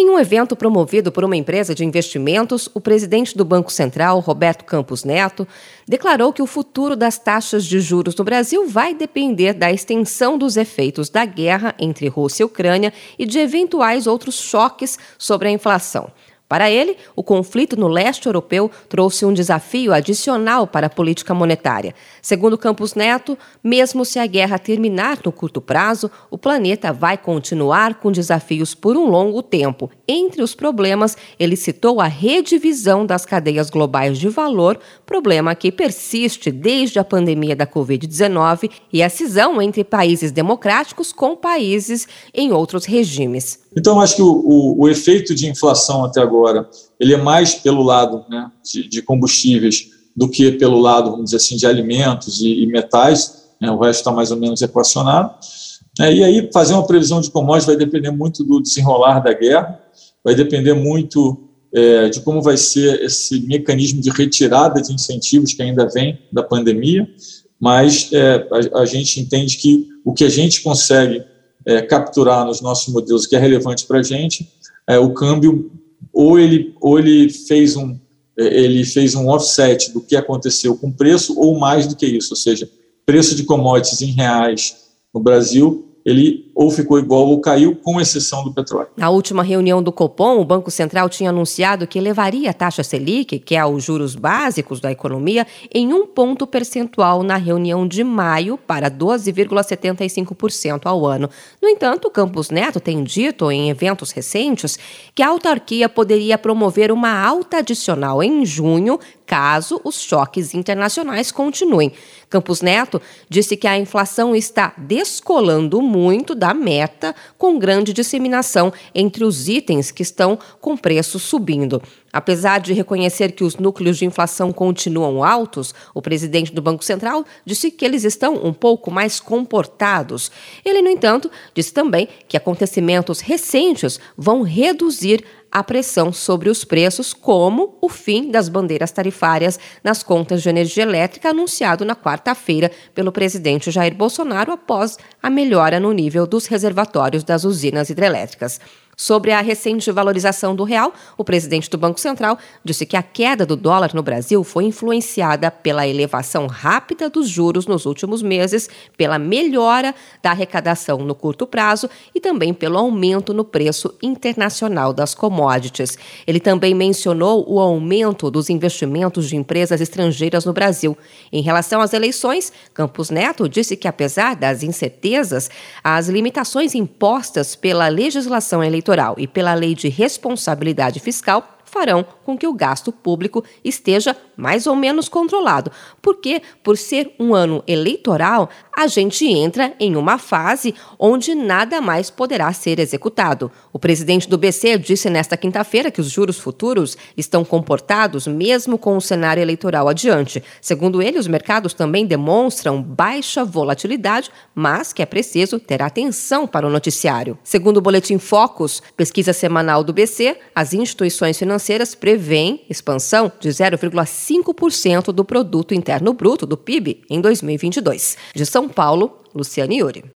Em um evento promovido por uma empresa de investimentos, o presidente do Banco Central, Roberto Campos Neto, declarou que o futuro das taxas de juros no Brasil vai depender da extensão dos efeitos da guerra entre Rússia e Ucrânia e de eventuais outros choques sobre a inflação. Para ele, o conflito no leste europeu trouxe um desafio adicional para a política monetária. Segundo Campos Neto, mesmo se a guerra terminar no curto prazo, o planeta vai continuar com desafios por um longo tempo. Entre os problemas, ele citou a redivisão das cadeias globais de valor, problema que persiste desde a pandemia da Covid-19 e a cisão entre países democráticos com países em outros regimes. Então, acho que o, o, o, efeito de inflação até agora ele é mais pelo lado né, de, de, combustíveis do que pelo lado, vamos dizer assim, de alimentos e, e metais. Né, o resto está mais ou menos equacionado. É, e aí, fazer uma previsão de commodities vai depender muito do desenrolar da guerra, vai depender muito é, de como vai ser esse mecanismo de retirada de incentivos que ainda vem da pandemia, mas é, a, a gente entende que o que a gente consegue é, capturar nos nossos modelos que é relevante para a gente, é, o câmbio ou ele, ou ele fez um é, ele fez um offset do que aconteceu com o preço ou mais do que isso, ou seja, preço de commodities em reais no Brasil ele ou ficou igual ou caiu, com exceção do petróleo. Na última reunião do Copom, o Banco Central tinha anunciado que elevaria a taxa Selic, que é os juros básicos da economia, em um ponto percentual na reunião de maio para 12,75% ao ano. No entanto, Campos Neto tem dito em eventos recentes que a autarquia poderia promover uma alta adicional em junho, caso os choques internacionais continuem. Campos Neto disse que a inflação está descolando muito da meta, com grande disseminação entre os itens que estão com preços subindo. Apesar de reconhecer que os núcleos de inflação continuam altos, o presidente do Banco Central disse que eles estão um pouco mais comportados. Ele, no entanto, disse também que acontecimentos recentes vão reduzir a pressão sobre os preços, como o fim das bandeiras tarifárias nas contas de energia elétrica anunciado na quarta-feira pelo presidente Jair Bolsonaro após a melhora no nível dos reservatórios das usinas hidrelétricas. Sobre a recente valorização do real, o presidente do Banco Central disse que a queda do dólar no Brasil foi influenciada pela elevação rápida dos juros nos últimos meses, pela melhora da arrecadação no curto prazo e também pelo aumento no preço internacional das commodities. Ele também mencionou o aumento dos investimentos de empresas estrangeiras no Brasil. Em relação às eleições, Campos Neto disse que, apesar das incertezas, as limitações impostas pela legislação eleitoral eleitoral e pela lei de responsabilidade fiscal farão com que o gasto público esteja mais ou menos controlado. Porque, por ser um ano eleitoral, a gente entra em uma fase onde nada mais poderá ser executado. O presidente do BC disse nesta quinta-feira que os juros futuros estão comportados mesmo com o cenário eleitoral adiante. Segundo ele, os mercados também demonstram baixa volatilidade, mas que é preciso ter atenção para o noticiário. Segundo o Boletim Focus, pesquisa semanal do BC, as instituições financeiras prevêem expansão de 0,5% do produto interno bruto do PIB em 2022. De São Paulo, Luciane Yuri.